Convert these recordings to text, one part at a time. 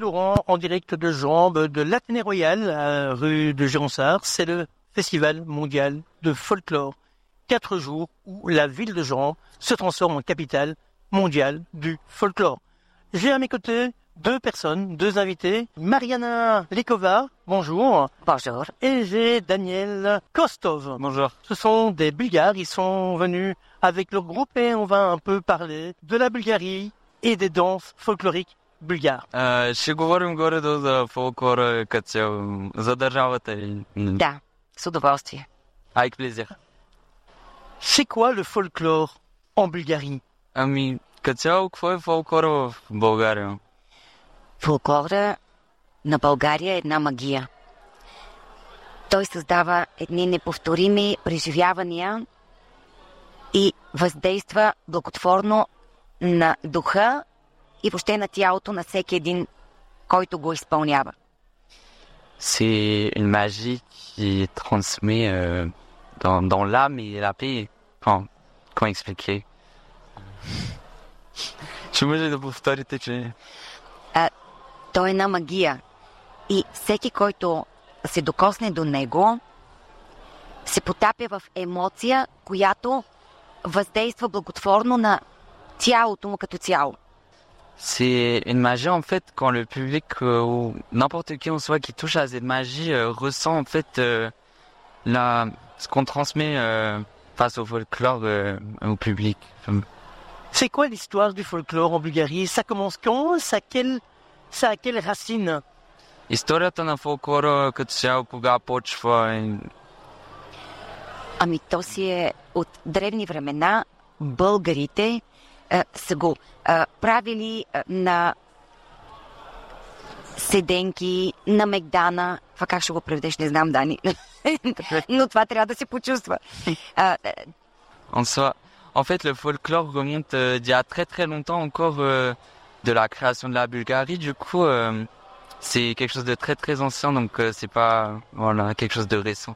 Laurent en direct de Jambes de l'Athénée Royal, à rue de Gironsard. C'est le festival mondial de folklore. Quatre jours où la ville de Jambes se transforme en capitale mondiale du folklore. J'ai à mes côtés deux personnes, deux invités. Mariana Likova, bonjour. Bonjour. Et j'ai Daniel Kostov. Bonjour. Ce sont des Bulgares, ils sont venus avec leur groupe et on va un peu parler de la Bulgarie et des danses folkloriques bulgares. А, ще говорим горе-долу за фолклора като цяло, за държавата и... Да, с удоволствие. Avec plaisir. C'est quoi le folklore en Bulgarie Ами, като цяло, какво е фолклора в България? Фолклора на България е една магия. Той създава едни неповторими преживявания и въздейства благотворно на духа и въобще на тялото на всеки един, който го изпълнява. C'est une magie qui transmet euh, dans, dans l'âme et la paix. Enfin, comment expliquer Ще може да повторите, че... Той е една магия. И всеки, който се докосне до него, се потапя в емоция, която въздейства благотворно на тялото му като цяло. C'est une magie en fait quand le public euh, ou n'importe qui en soi qui touche à cette magie euh, ressent en fait euh, la, ce qu'on transmet euh, face au folklore euh, au public. Enfin, C'est quoi l'histoire du folklore en Bulgarie Ça commence quand ça a, quelle, ça a quelle racine Историята на фолклора като цяло кога почва и Ами то си е от древни времена българите а, са го а, правили а, на седенки, на Мегдана. Това как ще го преведеш, не знам, Дани. Но това трябва да се почувства. А, а, en soi. En fait, le folklore remonte euh, d'il y a très très longtemps encore euh, de la création de la Bulgarie. Du coup, euh, c'est quelque chose de très très ancien, donc euh, c'est pas voilà quelque chose de récent.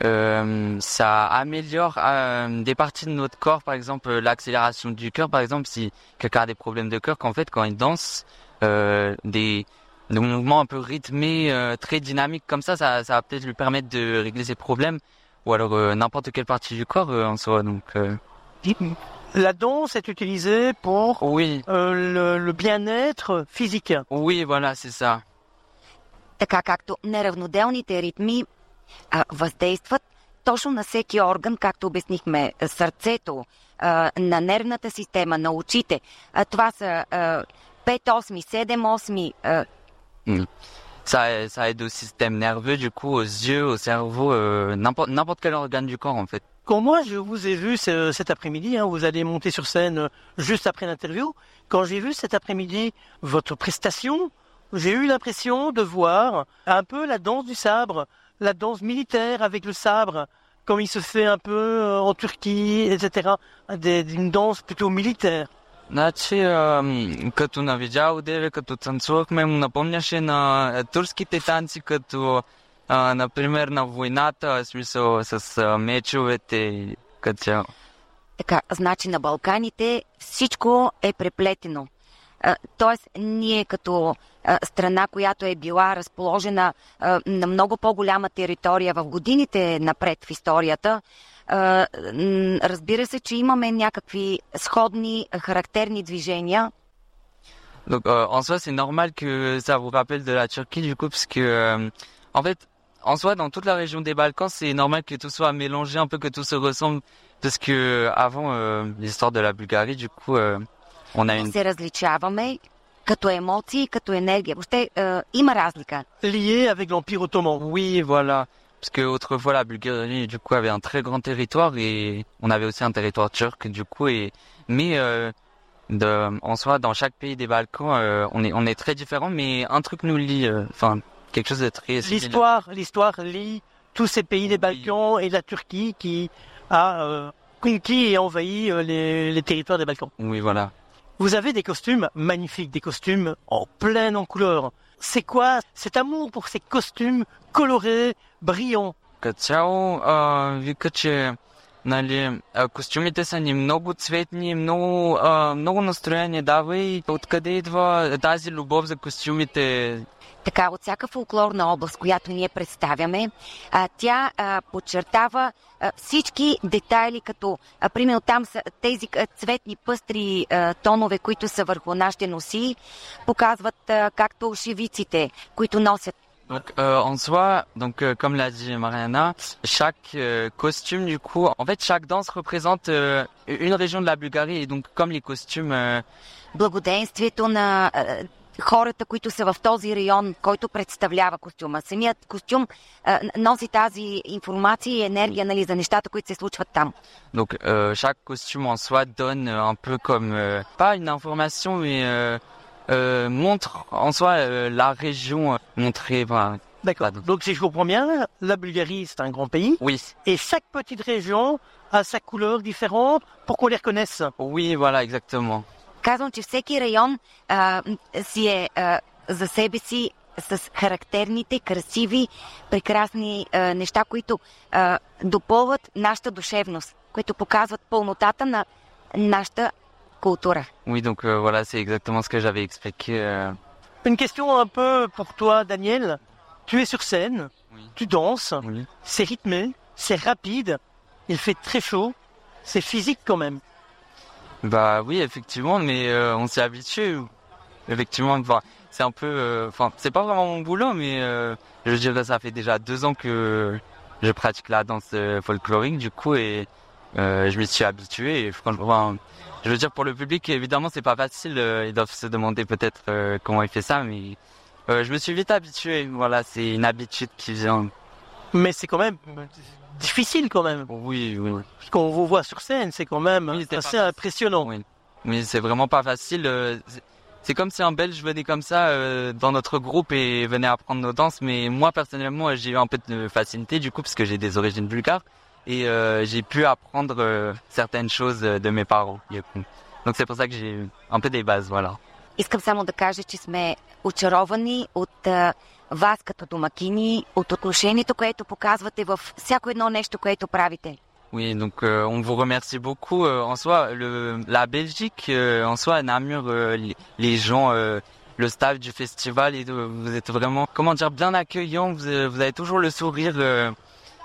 Ça améliore euh, des parties de notre corps, par exemple euh, l'accélération du cœur, par exemple, si quelqu'un a des problèmes de cœur, qu'en fait, quand il danse, euh, des, des mouvements un peu rythmés, euh, très dynamiques comme ça, ça, ça va peut-être lui permettre de régler ses problèmes, ou alors euh, n'importe quelle partie du corps euh, en soi. Donc, euh, La danse est utilisée pour oui, euh, le, le bien-être physique. oui, voilà, c'est ça. Така както неравноделните ритми а, въздействат точно на всеки орган, както обяснихме, сърцето, а, на нервната система, на очите. А, това са а, 5 8 7 8 а, Ça, ça aide au système nerveux, du coup, aux yeux, au cerveau, euh, n'importe n'importe quel organe du corps, en fait. Quand moi je vous ai vu ce- cet après-midi, hein, vous allez monter sur scène euh, juste après l'interview, quand j'ai vu cet après-midi votre prestation, j'ai eu l'impression de voir un peu la danse du sabre, la danse militaire avec le sabre, comme il se fait un peu euh, en Turquie, etc. Des- Une danse plutôt militaire. Значи, като на видео деве, като танцувахме, му напомняше на турските танци, като, а, например, на войната, в смисъл с а, мечовете и като цяло. Така, значи на Балканите всичко е преплетено. А, Тоест, ние като а, страна, която е била разположена а, на много по-голяма територия в годините напред в историята, а, м, разбира се, че имаме някакви сходни а, характерни движения. Donc, euh, en soi, c'est normal que ça vous rappelle de la Turquie, du coup, parce que, euh, en fait, en soi, dans toute la région des Balkans, c'est normal que tout soit mélangé, un peu que tout se ressemble, parce que avant euh, l'histoire de la Bulgarie, du coup, euh, on a une Се различаваме като емоции, и като енергия. Въобще а, има разлика. Lié avec l'Empire ottoman. Oui, voilà. Parce que autrefois, la Bulgarie, du coup, avait un très grand territoire et on avait aussi un territoire turc, du coup, et, mais, euh, de, en soi, dans chaque pays des Balkans, euh, on est, on est très différents, mais un truc nous lie, euh, enfin, quelque chose de très similaire. L'histoire, l'histoire lie tous ces pays des Balkans et la Turquie qui a euh, conquis et envahi euh, les, les territoires des Balkans. Oui, voilà. Vous avez des costumes magnifiques, des costumes en pleine en couleurs. C'est quoi cet amour pour ces costumes colorés, brillants? Нали, костюмите са ни много цветни, много, а, много настроение дава и откъде идва тази любов за костюмите. Така, от всяка фолклорна област, която ние представяме, тя подчертава всички детайли, като, примерно там са тези цветни пъстри тонове, които са върху нашите носи, показват както шивиците, които носят Donc, euh, en soi, donc euh, comme l'a dit Mariana, chaque euh, costume du coup, en fait, chaque danse représente euh, une région de la Bulgarie et donc comme les costumes, euh, благоденствието на а, хората, които са в този район, който представлява костюма. Самият костюм а, носи тази информация и енергия нали, за нещата, които се случват там. donc euh, chaque costume en soi donne euh, un peu comme euh, pas une information mais euh, euh, montre en soi euh, la région euh, montrer. Voilà. D'accord. Pardon. Donc si je comprends bien, la Bulgarie c'est un grand pays Oui, et chaque petite région a sa couleur différente pour qu'on les reconnaisse. oui, voilà, exactement. Казвам, че всеки район а, м, си е а, за себе си с характерните, красиви, прекрасни а, неща, които а, допълват нашата душевност, които показват пълнотата на нашата oui, donc euh, voilà, c'est exactement ce que j'avais expliqué. Euh. Une question un peu pour toi, Daniel. Tu es sur scène, tu danses, c'est rythmé, c'est rapide, il fait très chaud, c'est physique quand même. Bah oui, effectivement, mais euh, on s'y habitue. Effectivement, c'est un peu, enfin, c'est pas vraiment mon boulot, mais je dirais ça fait déjà deux ans que je pratique la danse folklorique, du coup, et je me suis habitué. Et je veux dire pour le public, évidemment, c'est pas facile. euh, ils doivent se demander peut-être euh, comment il fait ça, mais euh, je me suis vite habitué. Voilà, c'est une habitude qui vient. Mais c'est quand même difficile quand même. Oui, oui. Ce qu'on vous voit sur scène, c'est quand même Oui, assez impressionnant. Oui. Mais c'est vraiment pas facile. c'est- comme si un Belge venait comme ça dans notre groupe et venait apprendre nos danses. Mais moi personnellement, j'ai eu un peu de facilité du coup parce que j'ai des origines bulgares et euh, j'ai pu apprendre euh, certaines choses euh, de mes parents. du coup. Donc c'est pour ça que j'ai eu un peu des bases, voilà. Искам само да кажа, че сме очаровани от а, вас като домакини, от отношението, което показвате в всяко едно нещо, което правите. Oui, donc euh, on vous remercie beaucoup. Euh, en soi, le, la Belgique, euh, en soi, Namur, euh, les, les gens, euh, le staff du festival, et, euh, vous êtes vraiment, comment dire, bien accueillants. Vous, euh, vous avez toujours le sourire.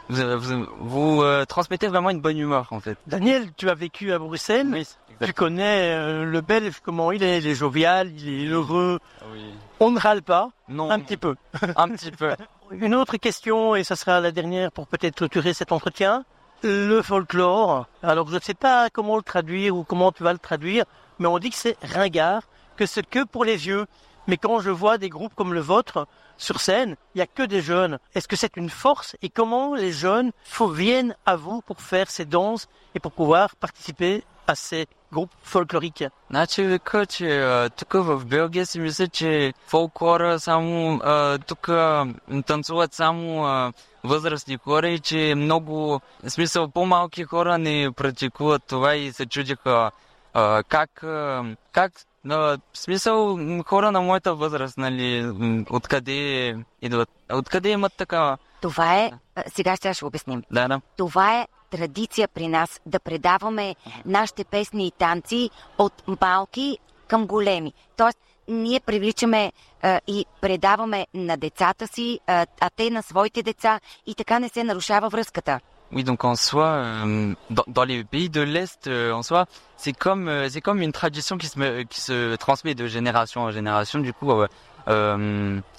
vous vous, vous, euh, transmettez vraiment une bonne humeur, en fait. Daniel, tu as vécu à Bruxelles. Oui, Tu connais euh, le Belge, comment il est, il est jovial, il est heureux. Oui. On ne râle pas, Non, un petit peu. un petit peu. Une autre question, et ça sera la dernière pour peut-être clôturer cet entretien. Le folklore, alors je ne sais pas comment le traduire ou comment tu vas le traduire, mais on dit que c'est ringard, que c'est que pour les vieux. Mais quand je vois des groupes comme le vôtre sur scène, il n'y a que des jeunes. Est-ce que c'est une force et comment les jeunes faut- viennent à vous pour faire ces danses et pour pouvoir participer à ces groupes folkloriques Значи вика, че а, тук в Белгия си мисля, че фолклора само а, тук а, танцуват само а, възрастни хора и че много, в смисъл по-малки хора не практикуват това и се чудиха а, как, а, как а, в смисъл хора на моята възраст, нали, откъде идват, откъде имат такава. Това е, сега ще ще обясним. Да, да. Това е традиция при нас да предаваме нашите песни и танци от малки към големи. Тоест, ние привличаме а, и предаваме на децата си, а, а те на своите деца и така не се нарушава връзката. Oui, donc en soi, euh, dans, dans les pays de l'Est, euh, en soi, c'est comme euh, c'est comme une tradition qui se qui se transmet de génération en génération. Du coup,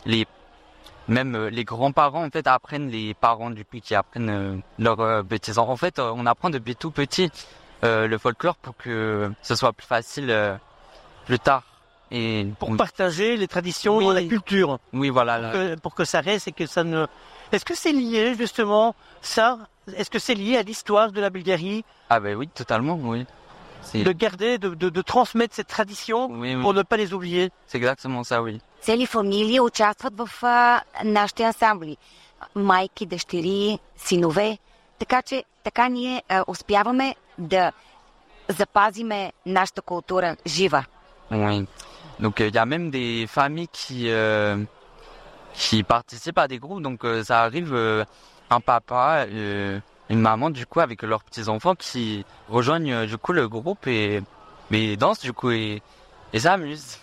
les même les grands-parents en fait apprennent les parents du coup qui apprennent leurs petits enfants. En fait, on apprend depuis tout petit le folklore pour que ce soit plus facile plus tard. Et Pour partager les traditions Oui. et la culture. oui, voilà. que- pour que ça reste et que ça ne. Est-ce que c'est lié justement ça Est-ce que c'est lié à l'histoire de la Bulgarie Ah ben oui, totalement, oui. C'est de garder, de, de, de transmettre cette tradition oui, oui. pour ne pas les oublier c'est exactement ça, oui. Цели фамилии участват в а, нашите ансамбли. майки, дъщери, синове. Така че така ние а, успяваме да запазиме нашата култура жива. Oui. Donc il y a même des familles qui euh, qui participent à des groupes. Donc euh, ça arrive euh, un papa, euh, une maman du coup avec leurs petits enfants qui rejoignent euh, du coup le groupe et mais dansent du coup et et s'amusent.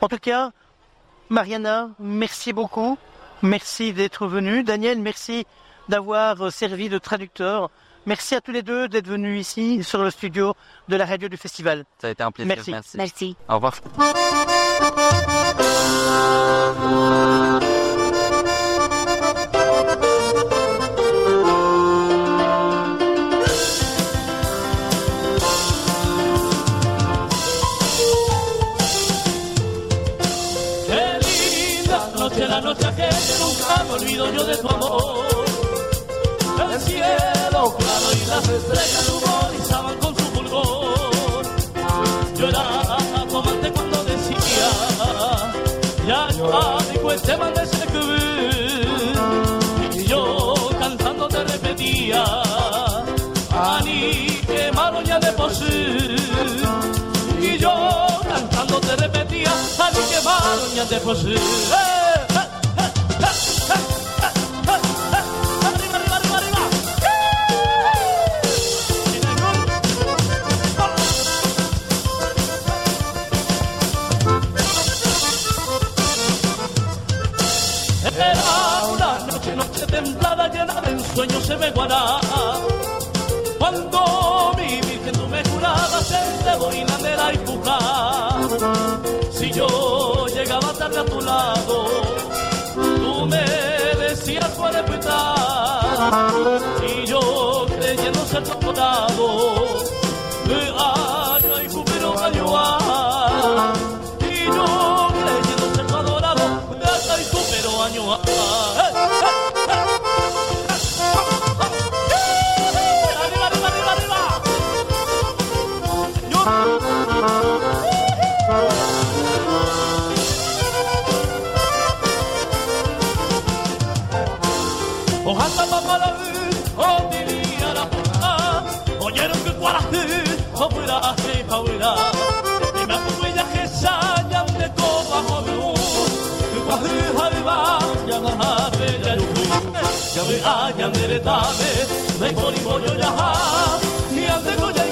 En tout cas, Mariana, merci beaucoup. Merci d'être venu. Daniel, merci d'avoir servi de traducteur. Merci à tous les deux d'être venus ici sur le studio de la radio du festival. Ça a été un plaisir. Merci. Merci. Au revoir. Las estrellas ruborizaban con su fulgor. Yo era tu amante cuando decía, ya yo amigo este mal de ese Y yo cantando te repetía, Ani, qué malo ya de sí. Y yo cantando te repetía, ay qué malo ya de por ensueños se me guarda. Cuando mi virgen tú me jurabas el dedo y puja. Si yo llegaba tarde a tu lado, tú me decías cuál respetar. Y yo creyendo ser tu apodado, me año y júbilo año Y yo creyendo ser adorado, me año y júbilo año שמעניה מרתאבה מפולי בוליו להב יעבד גולי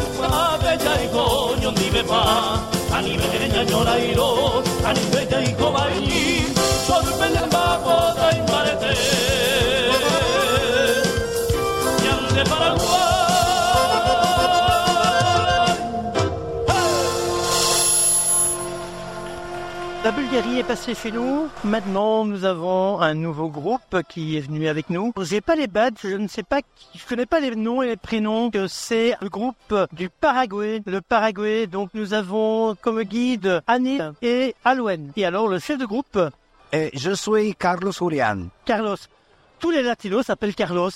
וג'י גון יומי במה אני בעין יניון העילות אני בג'י קומאים שור בלם בעבוד אין מרתא ים לפרנוואר La Bulgarie est passée chez nous. Maintenant, nous avons un nouveau groupe qui est venu avec nous. J'ai pas les badges, je ne sais pas, je connais pas les noms et les prénoms. C'est le groupe du Paraguay. Le Paraguay. Donc, nous avons comme guide Annie et Alouen. Et alors, le chef de groupe, Eh, je suis Carlos Julián. Carlos. Tous les latinos s'appellent Carlos.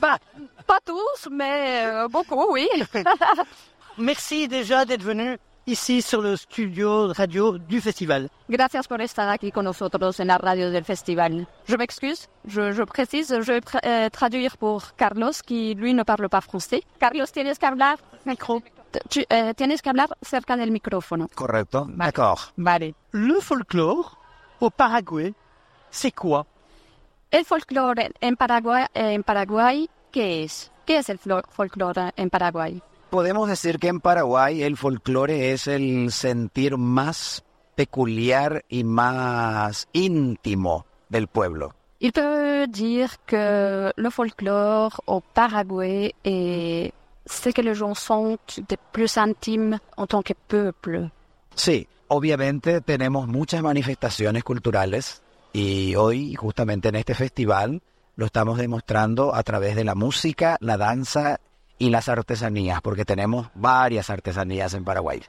Pas, pas tous, mais euh, beaucoup, oui. Merci déjà d'être venu ici sur le studio radio du festival. Gracias por estar aquí con nosotros en la radio del festival. Je m'excuse, je, je précise, je vais tra- euh, traduire pour Carlos, qui lui ne parle pas français. Carlos, tienes que hablar, micro. Tu, eh, tienes que hablar cerca del micrófono. ¿Correcto? D'accord. Vale. Le folklore au Paraguay, c'est quoi? El folclore en Paraguay, en Paraguay, ¿qué es? ¿Qué es el folclore en Paraguay? Podemos decir que en Paraguay el folclore es el sentir más peculiar y más íntimo del pueblo. Il peut dire que le folklore au Paraguay est ce que les gens de plus en tant que peuple. Sí, obviamente tenemos muchas manifestaciones culturales y hoy, justamente en este festival, lo estamos demostrando a través de la música, la danza y las artesanías, porque tenemos varias artesanías en Paraguay.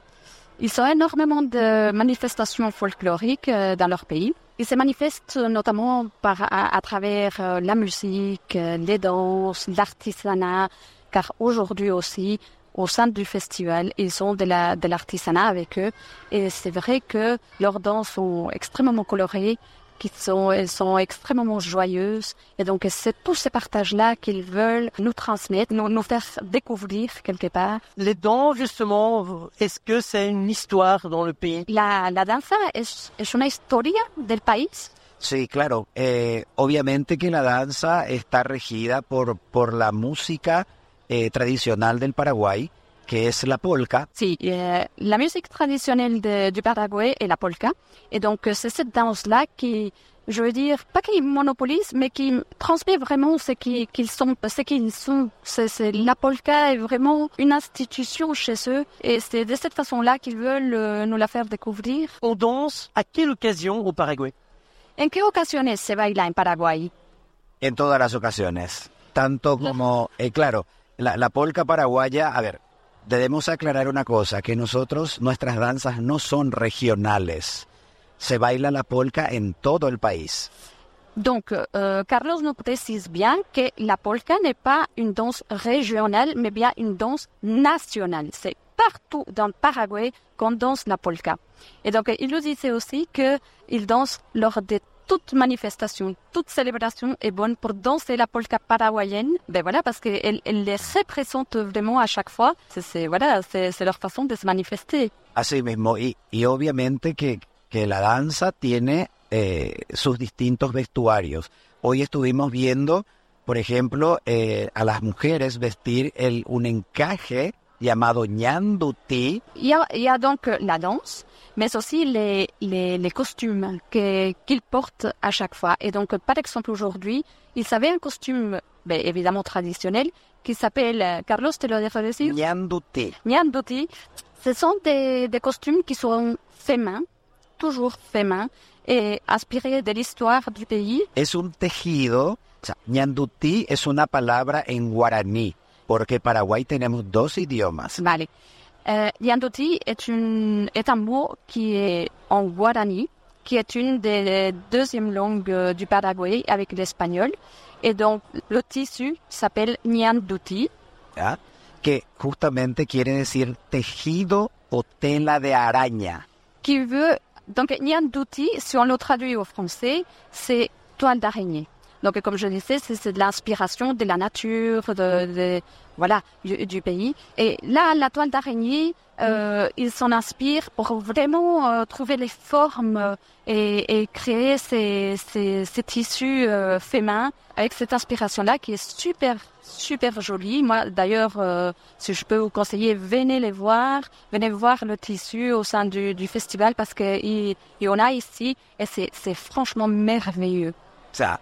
Ils ont énormément de manifestations folkloriques euh, dans leur pays. Ils se manifestent notamment à, travers euh, la musique, euh, les danses, l'artisanat, car aujourd'hui aussi, au sein du festival, ils ont de de l'artisanat avec eux. Et c'est vrai que leurs danses sont extrêmement colorées qui sont, elles sont extrêmement joyeuses. Et donc, c'est tous ces partages-là qu'ils veulent nous transmettre, nous, nous faire découvrir quelque part. Les danses, justement, est-ce que c'est une histoire dans le pays? La, la danza es, es una historia del país. Sí, claro. Eh, obviamente que la danza está regida por, por la música eh, tradicional del Paraguay, que es la polka. Si, euh, la musique traditionnelle de- du Paraguay est la polka. Et donc, euh, c'est cette danse-là qui, je veux dire, pas qui monopolise, mais qui transmet vraiment ce qui- qu'ils sont. Ce qu'ils sont. C'est, la polka est vraiment une institution chez eux. Et c'est de cette façon-là qu'ils veulent euh, nous la faire découvrir. On danse à quelle occasion au Paraguay? ¿En qué ocasiones se baila en Paraguay? En todas las ocasiones. Tanto como, eh, claro, la, la polka paraguaya, a ver, debemos aclarar una cosa, que nosotros, nuestras danzas no son regionales. Se baila la polka en todo el país. Donc, euh, Carlos nous précise bien que la polka n'est pas une danse régionale, mais bien une danse nationale. C'est partout dans le Paraguay qu'on danse la polka. Et donc, il nous disait aussi qu'il danse lors de toute manifestation, toute célébration est bonne pour danser la polka paraguayenne. Ben voilà, parce elle les représente vraiment à chaque fois. C'est, voilà, c'est leur façon de se manifester. Así mismo, y, y obviamente que, que la danza tiene eh, sus distintos vestuarios. Hoy estuvimos viendo, por ejemplo, eh, a las mujeres vestir el, un encaje llamado ñanduti, Il y a, il y a donc euh, la danse, mais aussi les, les, les costumes qu'ils portent à chaque fois. Et donc, par exemple, aujourd'hui, ils avaient un costume, ben, évidemment traditionnel, qui s'appelle, euh, Carlos, te le dejo decir, ñanduti. Nyanduti. Ce sont des, des costumes qui sont faits main, toujours faits main, et inspirés de l'histoire du pays. Es un tejido, o sea, ñanduti es una palabra en guaraní, porque Paraguay tenemos dos idiomas. Vale. Euh, Nyanduti est, une, est un mot qui est en guarani, qui est une des deuxièmes langues du Paraguay avec l'espagnol. Et donc, le tissu s'appelle Nyanduti. ¿ya? que justamente quiere decir tejido o tela de araña. qui veut donc Nyanduti, si on le traduit au français, c'est toile d'araignée. Donc comme je disais, c'est de l'inspiration de la nature, de, de- voilà du, du pays. Et là, la toile d'araignée, euh, il s'en inspire pour vraiment euh, trouver les formes euh, et, et créer ces, ces, ces tissus euh, faits main avec cette inspiration-là qui est super super jolie. Moi, d'ailleurs, euh, si je peux vous conseiller, venez les voir, venez voir le tissu au sein du, du festival parce que il, il y en a ici et c'est c'est franchement merveilleux. Sea,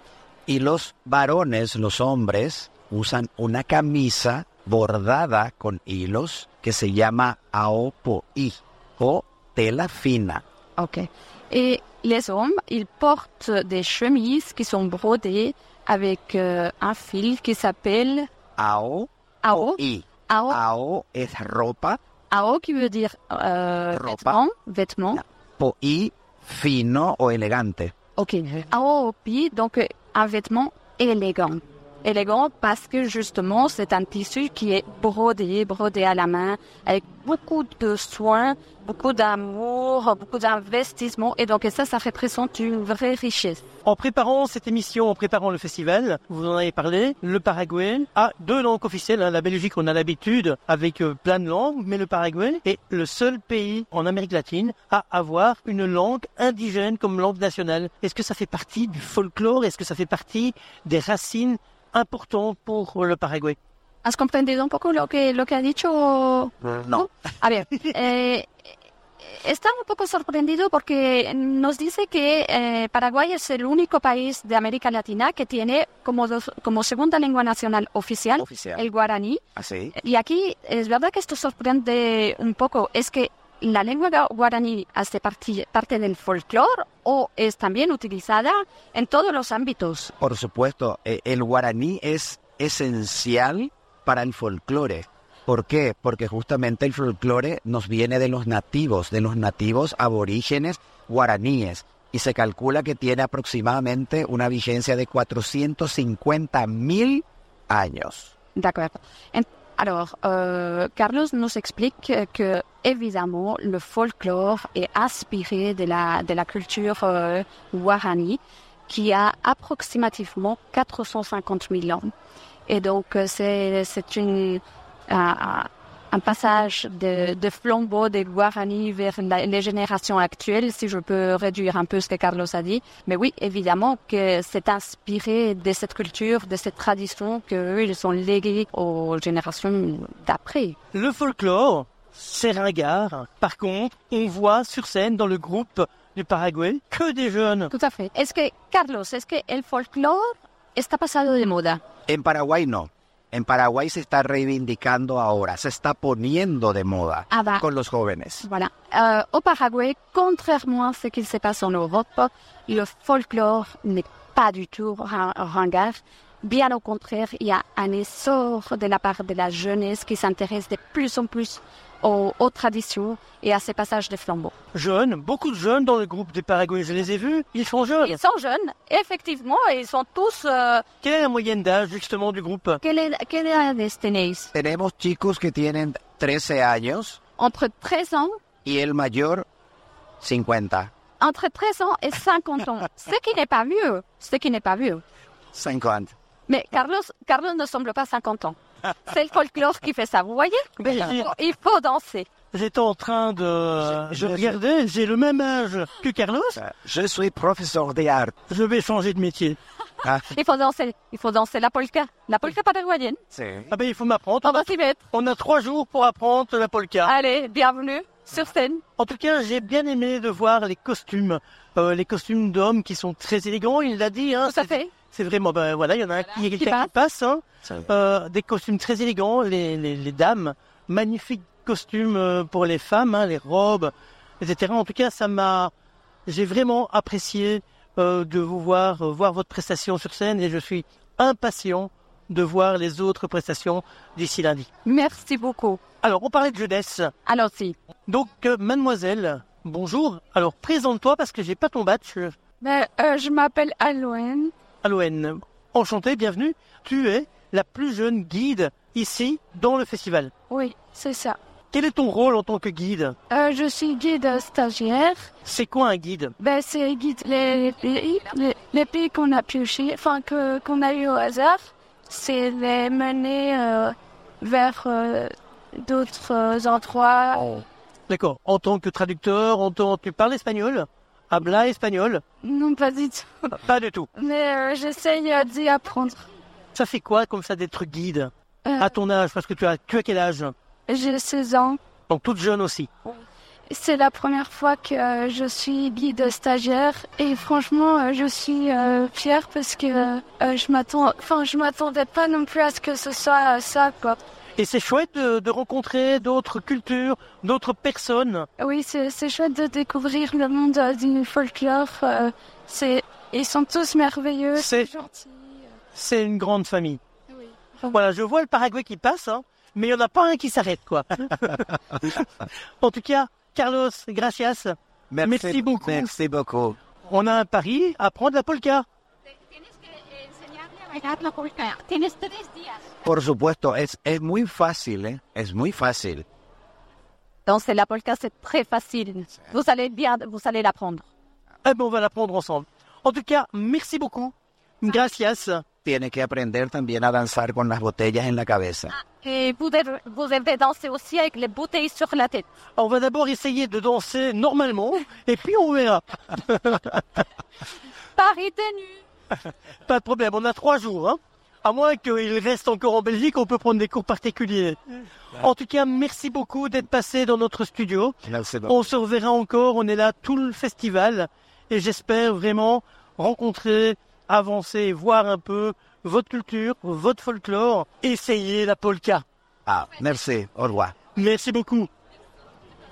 y los varones, los hombres, usan una camisa bordada con hilos que se llama aopo'i o tela fina. Ok. Et les hommes, ils portent des chemises qui sont brodées avec euh, un fil qui s'appelle ao. Aopo'i. Ao, Ao es ropa, ao qui veut dire euh, Ropa. vêtements, vêtements. po'i fino o elegante. Ok. Aopi, donc un vêtement élégant. Élégant parce que justement c'est un tissu qui est brodé, brodé à la main, avec beaucoup de soin, beaucoup d'amour, beaucoup d'investissement. Et donc ça, ça représente une vraie richesse. En préparant cette émission, en préparant le festival, vous en avez parlé, le Paraguay a deux langues officielles. hein. La Belgique, on a l'habitude avec euh, plein de langues, mais le Paraguay est le seul pays en Amérique latine à avoir une langue indigène comme langue nationale. Est-ce que ça fait partie du folklore? Est-ce que ça fait partie des racines importantes pour le Paraguay ¿Has comprendido un poco lo que, lo que ha dicho? No. A ver, eh, está un poco sorprendido porque nos dice que eh, Paraguay es el único país de América Latina que tiene como, dos- como segunda lengua nacional oficial Oficial. el guaraní. Así. Y aquí es verdad que esto sorprende un poco. Es que la lengua guaraní hace parte del folclore o es también utilizada en todos los ámbitos. Por supuesto, eh, el guaraní es esencial para el folclore. ¿Por qué? Porque justamente el folclore nos viene de los nativos, de los nativos aborígenes guaraníes. Y se calcula que tiene aproximadamente una vigencia de 450 mil años. De acuerdo. Alors, euh, Carlos nous explique que, évidemment, le folklore est inspiré de la, de la culture euh, Guarani, qui a approximativement 450 000 ans. Et donc, euh, c'est, une, un, un passage de, de flambeau des Guarani vers la- les générations actuelles, si je peux réduire un peu ce que Carlos a dit. Mais oui, évidemment que c'est inspiré de cette culture, de cette tradition qu'eux, ils sont légués aux générations d'après. Le folklore, c'est ringard. Par contre, on voit sur scène dans le groupe du Paraguay que des jeunes. Tout à fait. Est-ce que, Carlos, est-ce que el folclore está pasado de moda? En Paraguay no. En Paraguay se está reivindicando ahora, se está poniendo de moda Ah con los jóvenes. Voilà. Euh, au Paraguay, contrairement à ce qu'il se passe en Europe, le folklore n'est pas du tout rin- ringard. Bien au contraire, il y a un essor de la part de la jeunesse qui s'intéresse de plus en plus aux, aux traditions et à ces passages de flambeaux. Jeunes, beaucoup de jeunes dans le groupe du Paraguay. Je les ai vus, ils sont jeunes. Ils sont jeunes, effectivement, et ils sont tous... euh, Quelle est la moyenne d'âge justement du groupe? quelle est, quelle edad tenéis Tenemos chicos que tienen 13 años Entre 13 ans y el mayor 50. entre 13 ans et 50 ans. Ce qui n'est pas vieux. Ce qui n'est pas vieux. 50. Mais Carlos, Carlos ne semble pas 50 ans. C'est le folklore qui fait ça, vous voyez Il faut danser. J'étais en train de... Je je- regardais, j'ai le même âge que Carlos. Je suis professeur d'art. Je vais changer de métier. Ah, Il faut danser. Il faut danser la polka. La polka paraguayenne. Ah ben il faut m'apprendre. On va s'y mettre. On a trois jours pour apprendre la polka. Allez, bienvenue sur scène. En tout cas, j'ai bien aimé de voir les costumes, euh, les costumes d'hommes qui sont très élégants. Il l'a dit, hein. Tout à fait. C'est vraiment, ben voilà, il y en a un, Qui quelqu'un qui passe, hein. Euh, des costumes très élégants, les, les, les dames, magnifiques costumes euh, pour les femmes, hein, les robes, etc. En tout cas, ça m'a, j'ai vraiment apprécié euh, de vous voir, euh, voir votre prestation sur scène, et je suis impatient de voir les autres prestations d'ici lundi. Merci beaucoup. Alors, on parlait de jeunesse. Alors si. Donc, euh, mademoiselle, bonjour. Alors, présente-toi parce que j'ai pas ton badge. Ben, euh, je m'appelle Alouen. Enchanté, bienvenue. Tu es la plus jeune guide ici dans le festival. Oui, c'est ça. Quel est ton rôle en tant que guide? Euh, je suis guide stagiaire. C'est quoi un guide? Ben, c'est guide les, pays, les, les pays qu'on a pioché, enfin que qu'on a eu au hasard, c'est les mener euh, vers euh, d'autres endroits. D'accord. En tant que traducteur, en tant... tu parles espagnol? Habla espagnol Non, pas du tout. Pas du tout. Mais euh, j'essaye euh, d'y apprendre. Ça fait quoi comme ça d'être guide Euh, À ton âge, parce que tu as, tu as quel âge? J'ai 16 ans. Donc toute jeune aussi. C'est la première fois que euh, je suis guide stagiaire et franchement, je suis fière parce que je m'attends, enfin, je m'attendais pas non plus à ce que ce soit ça, quoi. Et c'est chouette de, de rencontrer d'autres cultures, d'autres personnes. Oui, c'est chouette de découvrir le monde euh, du folklore. euh, c'est, ils sont tous merveilleux. C'est- gentils. C'est une grande famille. Oui. Voilà, je vois le Paraguay qui passe, hein, mais il n'y en a pas un qui s'arrête, quoi. en tout cas, Carlos, gracias. Merci beaucoup. Merci beaucoup. On a un pari à prendre la polka. Tienes que enseñarle a bailar la polka. Tienes tres días. Por supuesto, es, es muy fácil, ¿eh? Es muy fácil. Danser la polka, c'est très facile. Vous allez bien, vous allez l'apprendre. Eh ben, on va la prendre ensemble. En tout cas, merci beaucoup. Gracias. Tiene que aprender también a danzar con las botellas en la cabeza. Et vous devez, vous devez danser aussi avec les bouteilles sur la tête. On va d'abord essayer de danser normalement, et puis on verra. Paris tenu. Pas de problème, on a trois jours. Hein. À moins qu'il reste encore en Belgique, on peut prendre des cours particuliers. En tout cas, merci beaucoup d'être passé dans notre studio. Merci. On se reverra encore, on est là tout le festival. Et j'espère vraiment rencontrer, avancer, voir un peu votre culture, votre folklore, essayer la polka. Ah, merci. Au revoir. Merci beaucoup.